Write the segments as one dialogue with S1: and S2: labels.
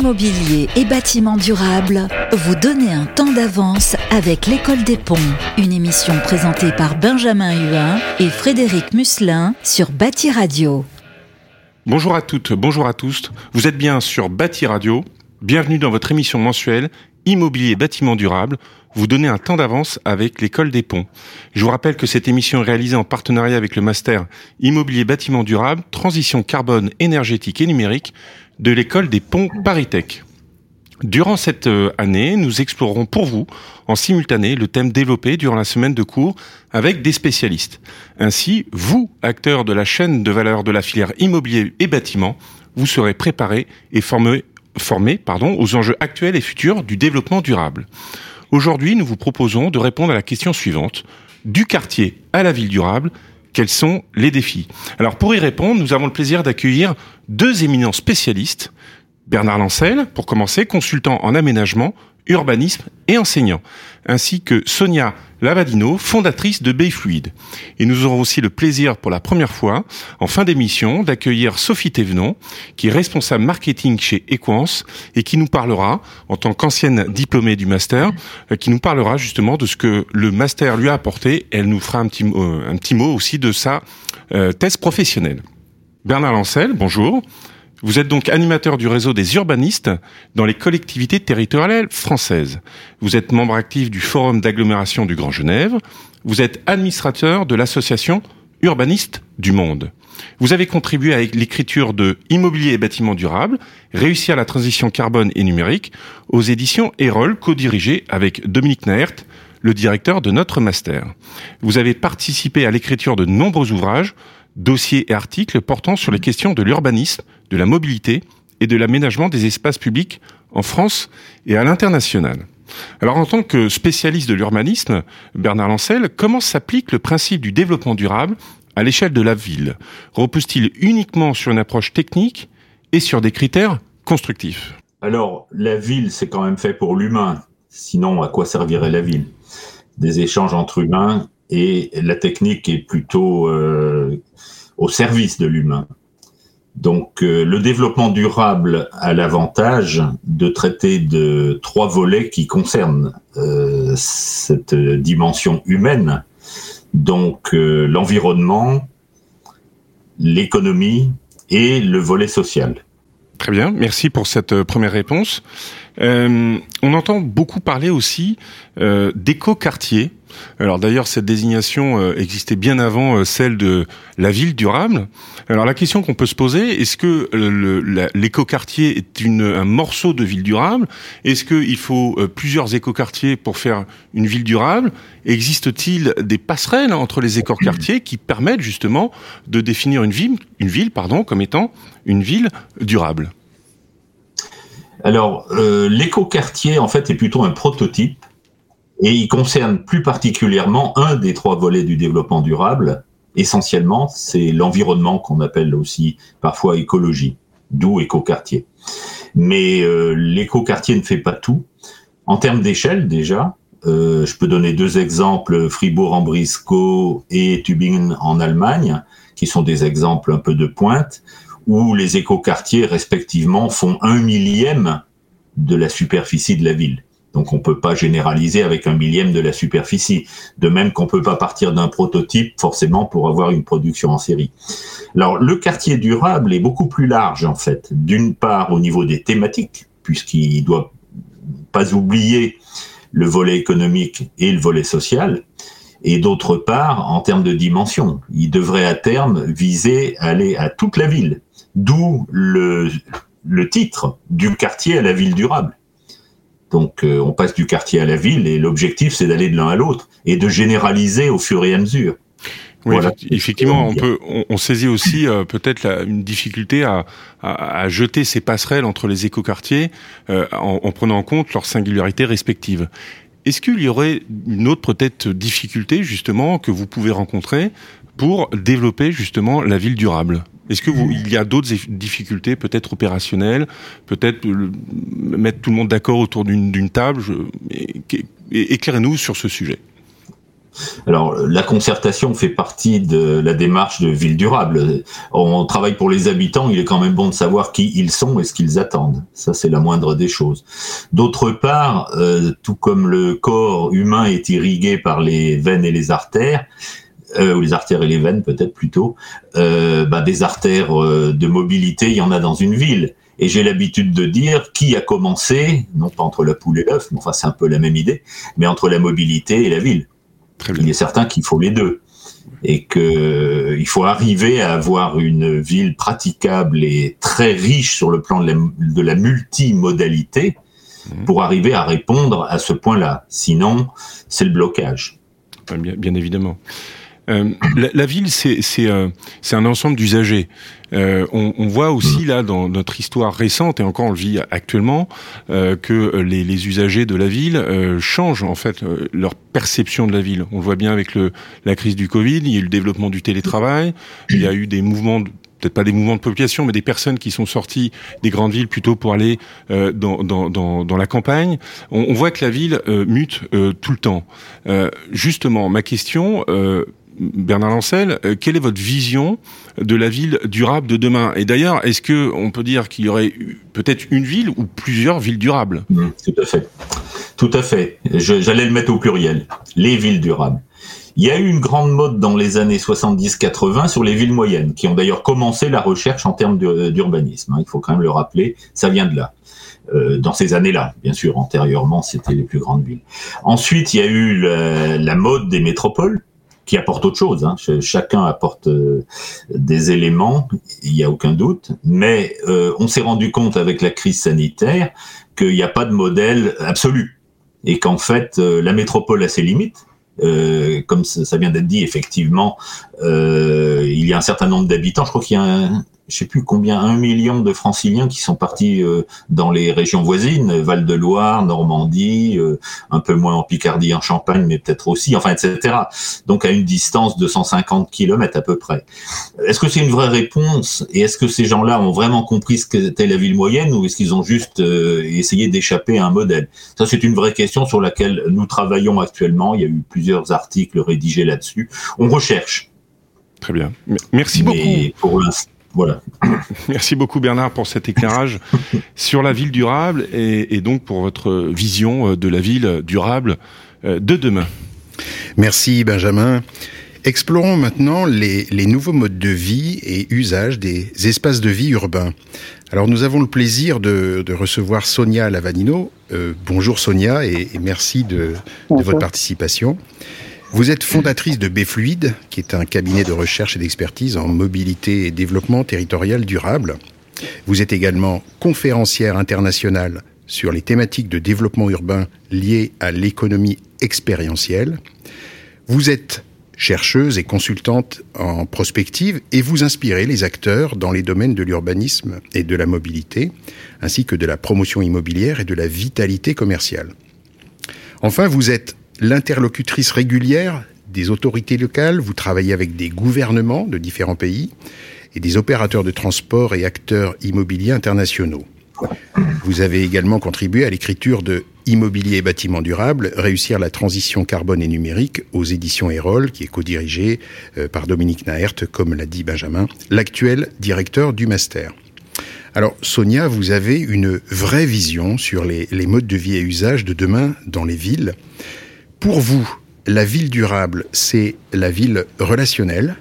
S1: Immobilier et bâtiment durable, vous donnez un temps d'avance avec l'école des ponts. Une émission présentée par Benjamin Huin et Frédéric Musselin sur Bâti Radio.
S2: Bonjour à toutes, bonjour à tous. Vous êtes bien sur Bâti Radio. Bienvenue dans votre émission mensuelle Immobilier bâtiment durable. Vous donnez un temps d'avance avec l'école des ponts. Je vous rappelle que cette émission est réalisée en partenariat avec le master Immobilier bâtiment durable, transition carbone énergétique et numérique de l'école des ponts Paritech. Durant cette euh, année, nous explorerons pour vous, en simultané, le thème développé durant la semaine de cours avec des spécialistes. Ainsi, vous, acteurs de la chaîne de valeur de la filière immobilier et bâtiment, vous serez préparés et formés, formés pardon, aux enjeux actuels et futurs du développement durable. Aujourd'hui, nous vous proposons de répondre à la question suivante. Du quartier à la ville durable, quels sont les défis? Alors pour y répondre, nous avons le plaisir d'accueillir deux éminents spécialistes. Bernard Lancel, pour commencer, consultant en aménagement, urbanisme et enseignant, ainsi que Sonia Lavadino, fondatrice de Bay Fluide. Et nous aurons aussi le plaisir pour la première fois, en fin d'émission, d'accueillir Sophie Thévenon, qui est responsable marketing chez Equance et qui nous parlera, en tant qu'ancienne diplômée du master, euh, qui nous parlera justement de ce que le master lui a apporté. Elle nous fera un petit, euh, un petit mot aussi de sa euh, thèse professionnelle. Bernard Lancel, bonjour. Vous êtes donc animateur du réseau des urbanistes dans les collectivités territoriales françaises. Vous êtes membre actif du Forum d'agglomération du Grand Genève. Vous êtes administrateur de l'association Urbanistes du Monde. Vous avez contribué à l'écriture de Immobilier et bâtiments durables, réussir la transition carbone et numérique aux éditions Erol, co-dirigées avec Dominique Naert, le directeur de notre master. Vous avez participé à l'écriture de nombreux ouvrages, dossiers et articles portant sur les questions de l'urbanisme, de la mobilité et de l'aménagement des espaces publics en France et à l'international. Alors en tant que spécialiste de l'urbanisme, Bernard Lancel, comment s'applique le principe du développement durable à l'échelle de la ville? Repose-t-il uniquement sur une approche technique et sur des critères constructifs?
S3: Alors la ville, c'est quand même fait pour l'humain. Sinon, à quoi servirait la ville? Des échanges entre humains et la technique est plutôt euh, au service de l'humain. Donc euh, le développement durable a l'avantage de traiter de trois volets qui concernent euh, cette dimension humaine, donc euh, l'environnement, l'économie et le volet social.
S2: Très bien, merci pour cette première réponse. on entend beaucoup parler aussi d'éco-quartier alors d'ailleurs, cette désignation euh, existait bien avant euh, celle de la ville durable. Alors la question qu'on peut se poser, est-ce que euh, l'écoquartier est un morceau de ville durable Est-ce qu'il faut plusieurs écoquartiers pour faire une ville durable Existe-t-il des passerelles entre les écoquartiers qui permettent justement de définir une ville, une ville pardon, comme étant une ville durable?
S3: Alors, l'écoquartier, en fait, est plutôt un prototype et il concerne plus particulièrement un des trois volets du développement durable. Essentiellement, c'est l'environnement qu'on appelle aussi parfois écologie, d'où écoquartier. Mais euh, l'écoquartier ne fait pas tout. En termes d'échelle, déjà, euh, je peux donner deux exemples, Fribourg-en-Brisgau et Tübingen en Allemagne, qui sont des exemples un peu de pointe, où les écoquartiers, respectivement, font un millième de la superficie de la ville. Donc on ne peut pas généraliser avec un millième de la superficie. De même qu'on ne peut pas partir d'un prototype forcément pour avoir une production en série. Alors le quartier durable est beaucoup plus large en fait. D'une part au niveau des thématiques, puisqu'il doit pas oublier le volet économique et le volet social. Et d'autre part, en termes de dimension, il devrait à terme viser à aller à toute la ville. D'où le, le titre du quartier à la ville durable. Donc euh, on passe du quartier à la ville et l'objectif c'est d'aller de l'un à l'autre et de généraliser au fur et à mesure.
S2: Oui, effectivement, on peut, on, saisit aussi euh, peut-être une difficulté à, à, jeter ces passerelles entre les écoquartiers euh, en, en, prenant en compte leurs singularités respectives. Est-ce qu'il y aurait une autre peut-être difficulté justement que vous pouvez rencontrer pour développer justement la ville durable? Est-ce que vous, il y a d'autres difficultés, peut-être opérationnelles, peut-être mettre tout le monde d'accord autour d'une table Éclairez-nous sur ce sujet.
S3: Alors, la concertation fait partie de la démarche de ville durable. On travaille pour les habitants, il est quand même bon de savoir qui ils sont et ce qu'ils attendent. Ça, c'est la moindre des choses. D'autre part, euh, tout comme le corps humain est irrigué par les veines et les artères, euh, ou les artères et les veines peut-être plutôt, euh, bah, des artères de mobilité, il y en a dans une ville. Et j'ai l'habitude de dire qui a commencé, non pas entre la poule et l'œuf, mais enfin c'est un peu la même idée, mais entre la mobilité et la ville. Il est certain qu'il faut les deux et qu'il faut arriver à avoir une ville praticable et très riche sur le plan de la, multimodalité mmh. pour arriver à répondre à ce point-là. Sinon, c'est le blocage.
S2: bien évidemment. Euh, la, ville, c'est euh, c'est un ensemble d'usagers. Euh, on, on, voit aussi là dans notre histoire récente et encore on le vit actuellement que les, les, usagers de la ville changent en fait leur perception de la ville. On le voit bien avec le, la crise du Covid. Il y a eu le développement du télétravail. Il y a eu des mouvements peut-être pas des mouvements de population, mais des personnes qui sont sorties des grandes villes plutôt pour aller euh, dans, dans, dans, dans, la campagne. On, on, voit que la ville euh, mute euh, tout le temps. justement, ma question, Bernard Lancel, euh, quelle est votre vision de la ville durable de demain? Et d'ailleurs, est-ce que on peut dire qu'il y aurait peut-être une ville ou plusieurs villes durables?
S3: Mmh, Tout à fait. Tout à fait. J'allais le mettre au pluriel. Les villes durables. Il y a eu une grande mode dans les années 70-80 sur les villes moyennes, qui ont d'ailleurs commencé la recherche en termes d'urbanisme. Hein. Il faut quand même le rappeler, ça vient de là. Euh, dans ces années-là, bien sûr, antérieurement, c'était les plus grandes villes. Ensuite, il y a eu la mode des métropoles, qui apporte autre chose. Hein. Chacun apporte euh, des éléments, il n'y a aucun doute. Mais euh, on s'est rendu compte avec la crise sanitaire qu'il n'y a pas de modèle absolu et qu'en fait euh, la métropole a ses limites. comme ça, vient d'être dit, effectivement, il y a un certain nombre d'habitants. Je crois qu'il y a un, je sais plus combien, un million de franciliens qui sont partis euh, dans les régions voisines, Val-de-Loire, Normandie, euh, un peu moins en Picardie, en Champagne, mais peut-être aussi, enfin, etc. Donc à une distance de 150 kilomètres à peu près. Est-ce que c'est une vraie réponse? Et est-ce que ces gens-là ont vraiment compris ce qu'était la ville moyenne ou est-ce qu'ils ont juste euh, essayé d'échapper à un modèle? Ça, c'est une vraie question sur laquelle nous travaillons actuellement. Il y a eu plusieurs articles rédigés là-dessus. On recherche.
S2: Très bien. Merci beaucoup.
S3: Pour l'instant, voilà.
S2: Merci beaucoup Bernard pour cet éclairage sur la ville durable et, donc pour votre vision euh, de la ville durable euh, de demain.
S4: Merci Benjamin. Explorons maintenant les, nouveaux modes de vie et usages des espaces de vie urbains. Alors nous avons le plaisir de, recevoir Sonia Lavanino. Euh, bonjour Sonia et, merci de, de votre participation. Vous êtes fondatrice de B-Fluide, qui est un cabinet de recherche et d'expertise en mobilité et développement territorial durable. Vous êtes également conférencière internationale sur les thématiques de développement urbain liées à l'économie expérientielle. Vous êtes chercheuse et consultante en prospective et vous inspirez les acteurs dans les domaines de l'urbanisme et de la mobilité, ainsi que de la promotion immobilière et de la vitalité commerciale. Enfin, vous êtes l'interlocutrice régulière des autorités locales, vous travaillez avec des gouvernements de différents pays et des opérateurs de transport et acteurs immobiliers internationaux. Vous avez également contribué à l'écriture de Immobilier et bâtiments durables, réussir la transition carbone et numérique aux éditions Erol, qui est co-dirigé euh, par Dominique Naert, comme l'a dit Benjamin, l'actuel directeur du master. Alors Sonia, vous avez une vraie vision sur les, les modes de vie et usages de demain dans les villes. Pour vous, la ville durable, c'est la ville relationnelle?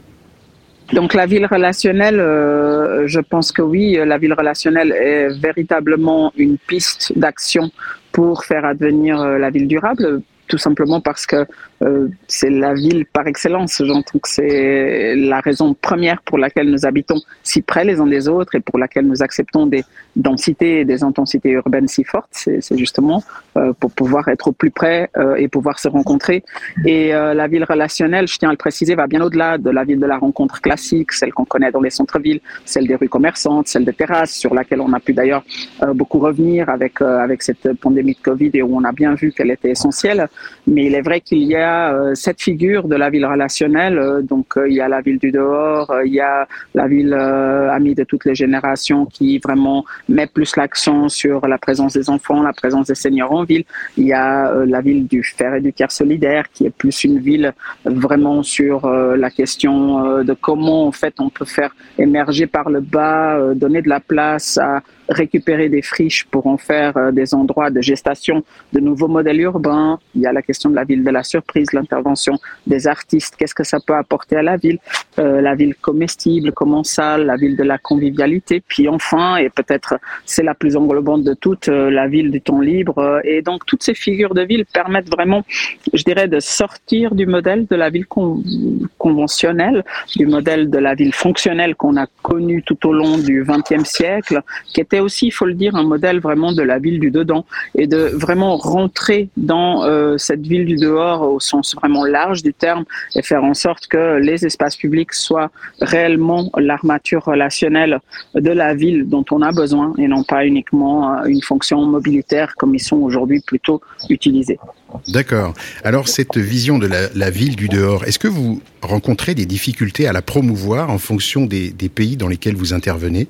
S5: Donc la ville relationnelle, euh, je pense que oui, la ville relationnelle est véritablement une piste d'action pour faire advenir euh, la ville durable, tout simplement parce que euh, c'est la ville par excellence. J'entends que c'est la raison première pour laquelle nous habitons si près les uns des autres et pour laquelle nous acceptons des densités et des intensités urbaines si fortes. C'est justement euh, pour pouvoir être au plus près euh, et pouvoir se rencontrer. Et la ville relationnelle, je tiens à le préciser, va bien au-delà de la ville de la rencontre classique, celle qu'on connaît dans les centres-villes, celle des rues commerçantes, celle des terrasses, sur laquelle on a pu d'ailleurs beaucoup revenir avec, avec cette pandémie de Covid et où on a bien vu qu'elle était essentielle. Mais il est vrai qu'il y a a euh, cette figure de la ville relationnelle. Euh, donc, il y a la ville du dehors, il y a la ville amie de toutes les générations qui vraiment met plus l'accent sur la présence des enfants, la présence des seniors en ville. Il y a la ville du fer et du tiers solidaire qui est plus une ville vraiment sur la question de comment en fait on peut faire émerger par le bas, donner de la place à récupérer des friches pour en faire euh, des endroits de gestation de nouveaux modèles urbains. Il y a la question de la ville de la surprise, l'intervention des artistes. Qu'est-ce que ça peut apporter à la ville? Euh, La ville comestible, commensale, la ville de la convivialité. Puis enfin, et peut-être c'est la plus englobante de toutes, euh, la ville du temps libre. Et donc toutes ces figures de ville permettent vraiment, je dirais, de sortir du modèle de la ville conventionnelle, du modèle de la ville fonctionnelle qu'on a connu tout au long du XXe siècle, qui était aussi, il faut le dire, un modèle vraiment de la ville du dedans et de vraiment rentrer dans euh, cette ville du dehors au sens vraiment large du terme et faire en sorte que les espaces publics soient réellement l'armature relationnelle de la ville dont on a besoin et non pas uniquement euh, une fonction mobilitaire comme ils sont aujourd'hui plutôt utilisés.
S4: D'accord. Alors cette vision de la, ville du dehors, est-ce que vous rencontrez des difficultés à la promouvoir en fonction des pays dans lesquels vous intervenez?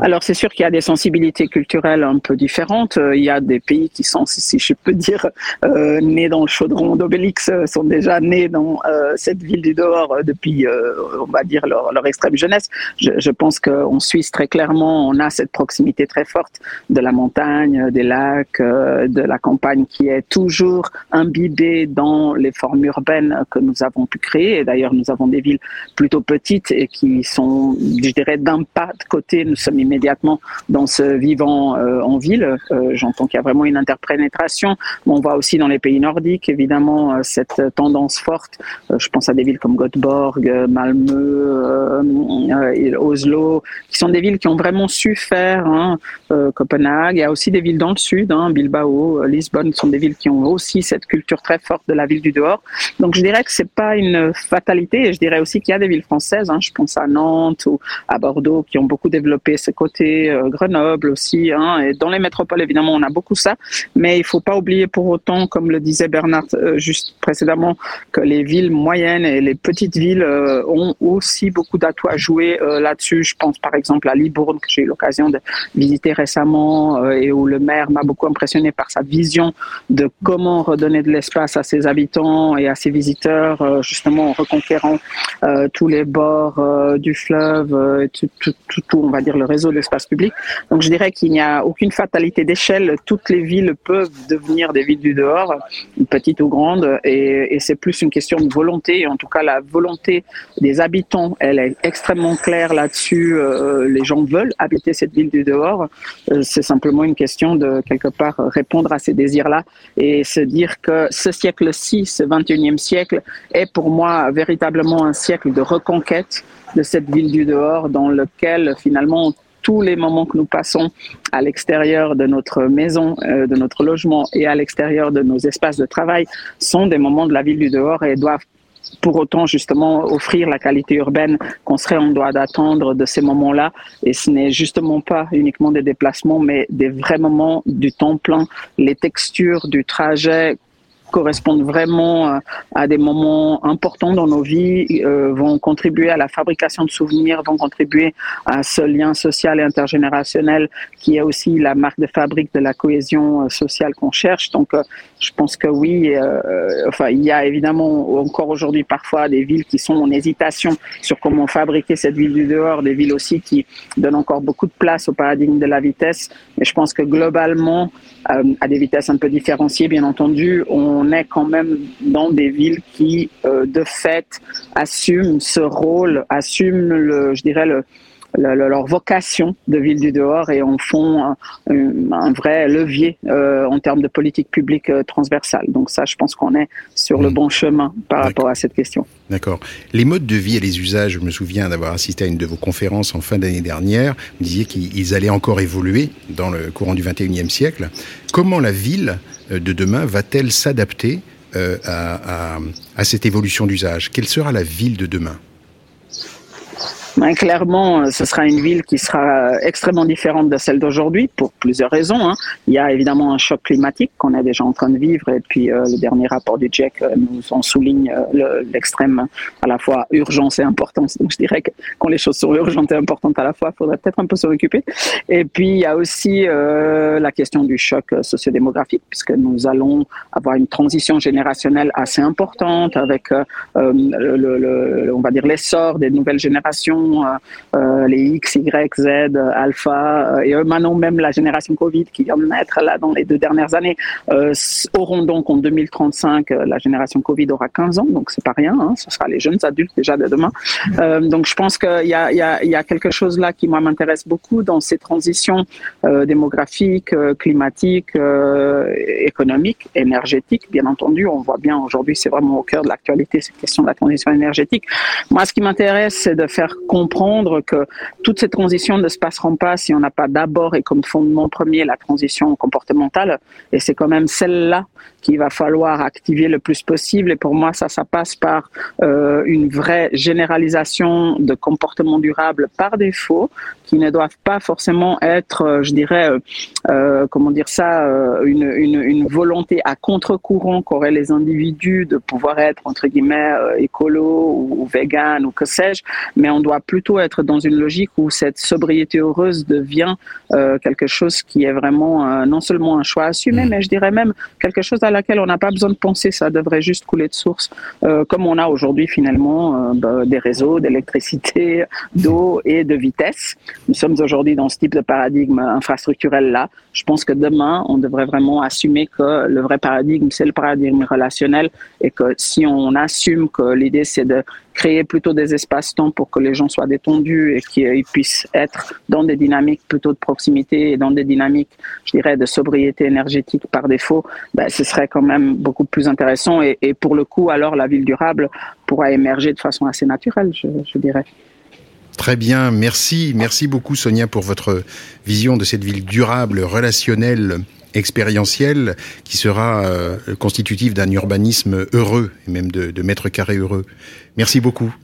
S5: Alors c'est sûr qu'il y a des sensibilités culturelles un peu différentes. Euh, il y a des pays qui sont, si je peux dire, euh, nés dans le chaudron d'Obélix, euh, sont déjà nés dans cette ville du dehors depuis, on va dire, leur, extrême jeunesse. Je, je pense qu'en Suisse, très clairement, on a cette proximité très forte de la montagne, des lacs, de la campagne qui est toujours imbibée dans les formes urbaines que nous avons pu créer. Et d'ailleurs, nous avons des villes plutôt petites et qui sont, je dirais, d'un pas de côté nous sommes immédiatement dans ce vivant euh, en ville. Euh, j'entends qu'il y a vraiment une interpénétration. on voit aussi dans les pays nordiques, évidemment, euh, cette tendance forte. je pense à des villes comme Göteborg, Malmö, Oslo, qui sont des villes qui ont vraiment su faire. Hein, Copenhague, il y a aussi des villes dans le sud, hein, Bilbao, Lisbonne, sont des villes qui ont aussi cette culture très forte de la ville du dehors. Donc je dirais que c'est pas une fatalité. Et je dirais aussi qu'il y a des villes françaises. Hein, je pense à Nantes ou à Bordeaux qui ont beaucoup développé développer ce côté, euh, Grenoble aussi. Hein, et dans les métropoles, évidemment, on a beaucoup ça. Mais il faut pas oublier pour autant, comme le disait Bernard euh, juste précédemment, que les villes moyennes et les petites villes euh, ont aussi beaucoup d'atouts à jouer là-dessus. Je pense par exemple à Libourne, que j'ai eu l'occasion de visiter récemment et où le maire m'a beaucoup impressionné par sa vision de comment redonner de l'espace à ses habitants et à ses visiteurs, justement en reconquérant tous les bords du fleuve, tout, tout, tout, tout, on va dire, le réseau d'espace public. Donc je dirais qu'il n'y a aucune fatalité d'échelle. Toutes les villes peuvent devenir des villes du dehors, petites ou grandes, et, c'est plus une question de volonté. En tout cas, la volonté des habitants, elle est extrêmement claire là-dessus. Euh, les gens veulent habiter cette ville du dehors. Euh, c'est simplement une question de, quelque part, répondre à ces désirs-là et se dire que ce siècle-ci, ce 21e siècle, est pour moi véritablement un siècle de reconquête de cette ville du dehors dans lequel finalement tous les moments que nous passons à l'extérieur de notre maison, euh, de notre logement et à l'extérieur de nos espaces de travail sont des moments de la ville du dehors et doivent pour autant justement offrir la qualité urbaine qu'on serait en droit d'attendre de ces moments-là. Et ce n'est justement pas uniquement des déplacements, mais des vrais moments du temps plein, les textures du trajet correspondent vraiment euh, à des moments importants dans nos vies, euh, vont contribuer à la fabrication de souvenirs, vont contribuer à ce lien social et intergénérationnel qui est aussi la marque de fabrique de la cohésion euh, sociale qu'on cherche. Donc, je pense que oui, enfin, il y a évidemment encore aujourd'hui parfois des villes qui sont en hésitation sur comment fabriquer cette ville du dehors, des villes aussi qui donnent encore beaucoup de place au paradigme de la vitesse. Mais je pense que globalement, à des vitesses un peu différenciées, bien entendu, on est quand même dans des villes qui, euh, de fait, assument ce rôle, assument, le, je dirais, le, leur vocation de ville du dehors et en font un, vrai levier euh, en termes de politique publique euh, transversale. Donc ça, je pense qu'on est sur le mmh. bon chemin par rapport à cette question.
S4: D'accord. Les modes de vie et les usages, je me souviens d'avoir assisté à une de vos conférences en fin d'année dernière, vous disiez qu'ils allaient encore évoluer dans le courant du 21e siècle. Comment la ville euh, de demain va-t-elle s'adapter à, à cette évolution d'usage? Quelle sera la ville de demain?
S5: Ben, clairement, ce sera une ville qui sera extrêmement différente de celle d'aujourd'hui pour plusieurs raisons. Hein. Il y a évidemment un choc climatique qu'on est déjà en train de vivre et puis euh, le dernier rapport du GIEC euh, nous en souligne euh, l'extrême à la fois urgence et importance. Donc je dirais que quand les choses sont urgentes et importantes à la fois, il faudrait peut-être un peu se occuper. Et puis il y a aussi la question du choc sociodémographique puisque nous allons avoir une transition générationnelle assez importante avec le, on va dire l'essor des nouvelles générations, les X, Y, Z, Alpha et maintenant même la génération Covid qui vient de naître là dans les deux dernières années auront donc en 2035, euh, la génération Covid aura 15 ans, donc c'est pas rien, hein, ce sera les jeunes adultes déjà de demain. Euh, donc je pense qu'il y a, y, a, y a, quelque chose là qui moi m'intéresse beaucoup dans ces transitions euh, démographiques, euh, climatiques, euh, économiques, énergétiques. Bien entendu, on voit bien aujourd'hui, c'est vraiment au cœur de l'actualité cette question de la transition énergétique. Moi, ce qui m'intéresse, c'est de faire comprendre que toutes ces transitions ne se passeront pas si on n'a pas d'abord et comme fondement premier la transition comportementale. Et c'est quand même celle-là qu'il va falloir activer le plus possible. Et pour moi, ça, ça passe par euh, une vraie généralisation de comportements durables par défaut, qui ne doivent pas forcément être, euh, je dirais, euh, comment dire ça, une, une, une, volonté à contre-courant qu'auraient les individus de pouvoir être, entre guillemets, écolo ou, ou vegan ou que sais-je, mais on doit plutôt être dans une logique où cette sobriété heureuse devient quelque chose qui est vraiment non seulement un choix assumé, mmh. mais je dirais même quelque chose à laquelle on n'a pas besoin de penser, ça devrait juste couler de source, euh, comme on a aujourd'hui finalement euh, bah, des réseaux d'électricité, d'eau et de vitesse. Nous sommes aujourd'hui dans ce type de paradigme infrastructurel-là. Je pense que demain, on devrait vraiment assumer que le vrai paradigme, c'est le paradigme relationnel et que si on assume que l'idée, c'est de créer plutôt des espaces-temps pour que les gens soient détendus et qu'ils puissent être dans des dynamiques plutôt de proximité et dans des dynamiques, je dirais, de sobriété énergétique par défaut, ben, ce serait quand même beaucoup plus intéressant. Et, pour le coup, alors la ville durable pourra émerger de façon assez naturelle, je dirais.
S4: Très bien, merci, merci beaucoup Sonia pour votre vision de cette ville durable, relationnelle, expérientielle, qui sera euh, constitutive d'un urbanisme heureux et même de, de mètres carrés heureux. Merci beaucoup.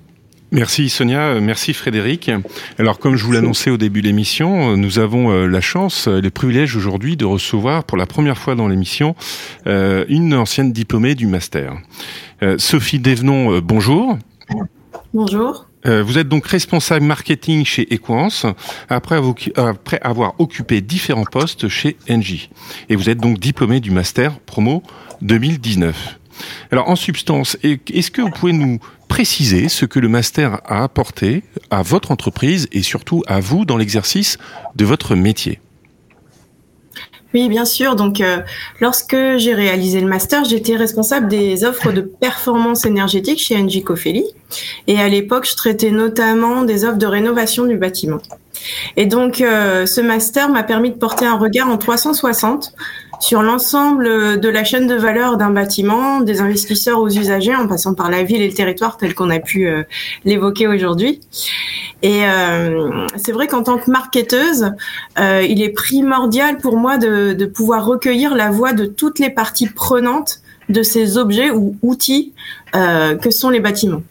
S2: Merci Sonia, merci Frédéric. Alors comme je vous l'annonçais au début de l'émission, nous avons euh, la chance, le privilège aujourd'hui de recevoir pour la première fois dans l'émission euh, une ancienne diplômée du master. Sophie Devenon, bonjour.
S6: Bonjour.
S2: Euh, vous êtes donc responsable marketing chez Equance après, avoir occupé différents postes chez Engie. Et vous êtes donc diplômé du master promo 2019. Alors en substance, est-ce que vous pouvez nous préciser ce que le master a apporté à votre entreprise et surtout à vous dans l'exercice de votre métier?
S6: Oui, bien sûr. Donc, euh, lorsque j'ai réalisé le master, j'étais responsable des offres de performance énergétique chez Engie. Et à l'époque, je traitais notamment des offres de rénovation du bâtiment. Et donc, euh, ce master m'a permis de porter un regard en 360 sur l'ensemble de la chaîne de valeur d'un bâtiment, des investisseurs aux usagers, en passant par la ville et le territoire tel qu'on a pu euh, l'évoquer aujourd'hui. Et euh, c'est vrai qu'en tant que marketeuse, euh, il est primordial pour moi de, de, pouvoir recueillir la voix de toutes les parties prenantes de ces objets ou outils euh, que sont les bâtiments.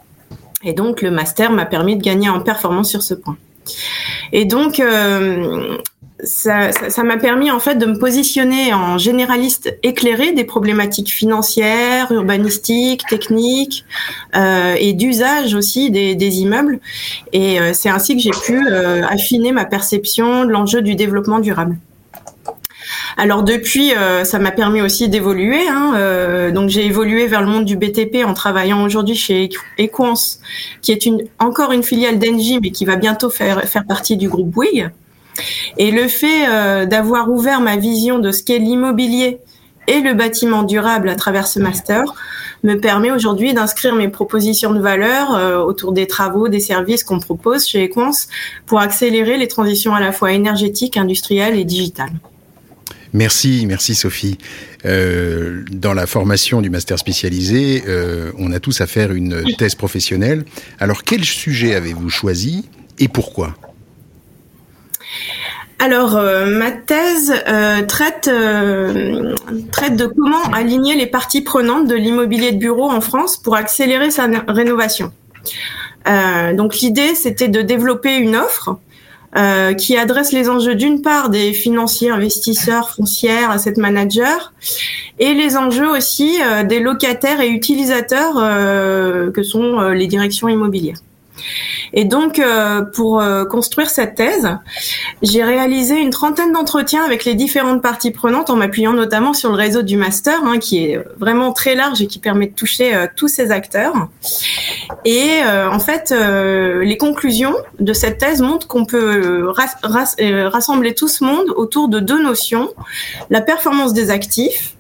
S6: Et donc le master m'a permis de gagner en performance sur ce point. Et donc, euh, ça, m'a permis en fait de me positionner en généraliste éclairé des problématiques financières, urbanistiques, techniques euh, et d'usage aussi des, immeubles. Et euh, c'est ainsi que j'ai pu euh, affiner ma perception de l'enjeu du développement durable. Alors depuis, ça m'a permis aussi d'évoluer. Hein, donc j'ai évolué vers le monde du BTP en travaillant aujourd'hui chez Equance, qui est encore une filiale d'Engie, mais qui va bientôt faire, faire partie du groupe Bouygues. Et le fait euh, d'avoir ouvert ma vision de ce qu'est l'immobilier et le bâtiment durable à travers ce master me permet aujourd'hui d'inscrire mes propositions de valeur euh, autour des travaux, des services qu'on propose chez Equance pour accélérer les transitions à la fois énergétiques, industrielles et digitales.
S4: Merci, merci Sophie. Euh, dans la formation du master spécialisé, on a tous à faire une thèse professionnelle. Alors quel sujet avez-vous choisi et pourquoi?
S6: Alors, euh, ma thèse euh, traite, euh, traite de comment aligner les parties prenantes de l'immobilier de bureau en France pour accélérer sa rénovation. donc l'idée, c'était de développer une offre qui adresse les enjeux d'une part des financiers, investisseurs, foncières, asset managers, et les enjeux aussi des locataires et utilisateurs que sont les directions immobilières. Et donc, euh, pour euh, construire cette thèse, j'ai réalisé une trentaine d'entretiens avec les différentes parties prenantes en m'appuyant notamment sur le réseau du master, hein, qui est vraiment très large et qui permet de toucher euh, tous ces acteurs. Et en fait, les conclusions de cette thèse montrent qu'on peut rassembler tout ce monde autour de deux notions la performance des actifs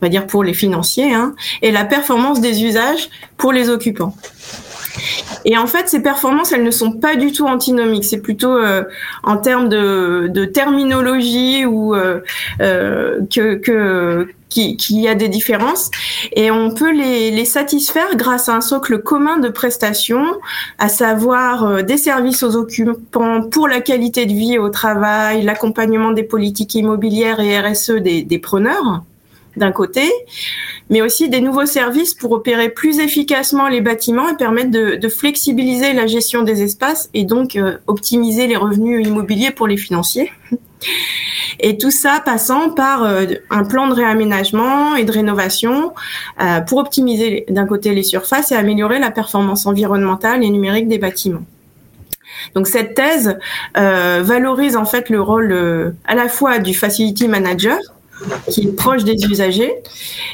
S6: on va dire pour les financiers, hein, et la performance des usages pour les occupants. Et en fait, ces performances, elles ne sont pas du tout antinomiques. C'est plutôt euh, en termes de, de terminologie ou euh, euh, que, que qu'il y a des différences et on peut les, les, satisfaire grâce à un socle commun de prestations, à savoir euh, des services aux occupants pour la qualité de vie au travail, l'accompagnement des politiques immobilières et RSE des, des preneurs d'un côté, mais aussi des nouveaux services pour opérer plus efficacement les bâtiments et permettre de, flexibiliser la gestion des espaces et donc euh, optimiser les revenus immobiliers pour les financiers. Et tout ça passant par euh, un plan de réaménagement et de rénovation euh, pour optimiser d'un côté les surfaces et améliorer la performance environnementale et numérique des bâtiments. Donc cette thèse valorise en fait le rôle à la fois du facility manager qui est proche des usagers,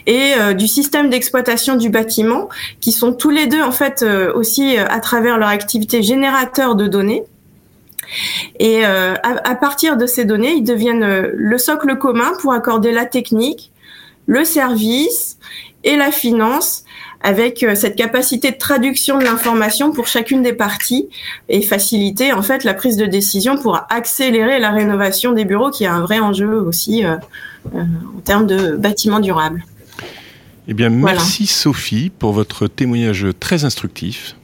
S6: et euh, du système d'exploitation du bâtiment, qui sont tous les deux en fait euh, aussi euh, à travers leur activité générateur de données. Et à, à, partir de ces données, ils deviennent le socle commun pour accorder la technique, le service et la finance avec cette capacité de traduction de l'information pour chacune des parties et faciliter en fait la prise de décision pour accélérer la rénovation des bureaux qui est un vrai enjeu aussi en termes de bâtiments durables.
S2: Eh bien, merci Sophie pour votre témoignage très instructif.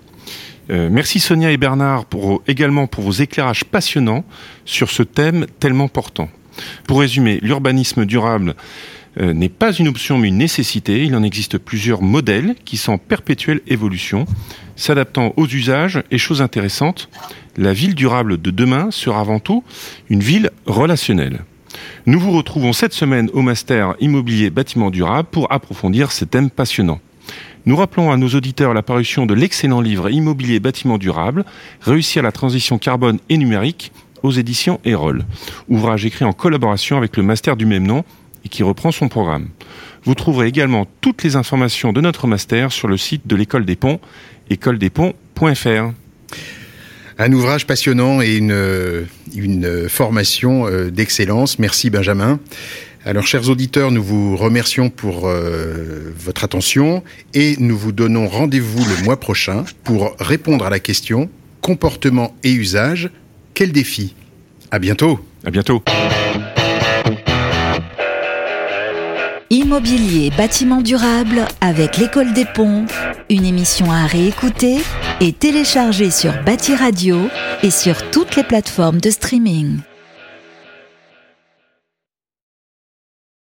S2: Euh, merci Sonia et Bernard pour, également pour vos éclairages passionnants sur ce thème tellement portant. Pour résumer, l'urbanisme durable euh, n'est pas une option mais une nécessité. Il en existe plusieurs modèles qui sont en perpétuelle évolution, s'adaptant aux usages et choses intéressantes. La ville durable de demain sera avant tout une ville relationnelle. Nous vous retrouvons cette semaine au Master Immobilier Bâtiment Durable pour approfondir ces thèmes passionnants. Nous rappelons à nos auditeurs la parution de l'excellent livre Immobilier Bâtiment Durable, Réussir la transition carbone et numérique aux éditions Erol, ouvrage écrit en collaboration avec le Master du même nom et qui reprend son programme. Vous trouverez également toutes les informations de notre master sur le site de l'école des ponts, écoledesponts.fr.
S4: Un ouvrage passionnant et une, une formation euh, d'excellence. Merci Benjamin. Alors, chers auditeurs, nous vous remercions pour euh, votre attention et nous vous donnons rendez-vous le mois prochain pour répondre à la question comportement et usage, quel défi? À bientôt.
S2: À bientôt.
S1: Immobilier bâtiment durable avec l'école des ponts, une émission à réécouter et télécharger sur Bâti Radio et sur toutes les plateformes de streaming.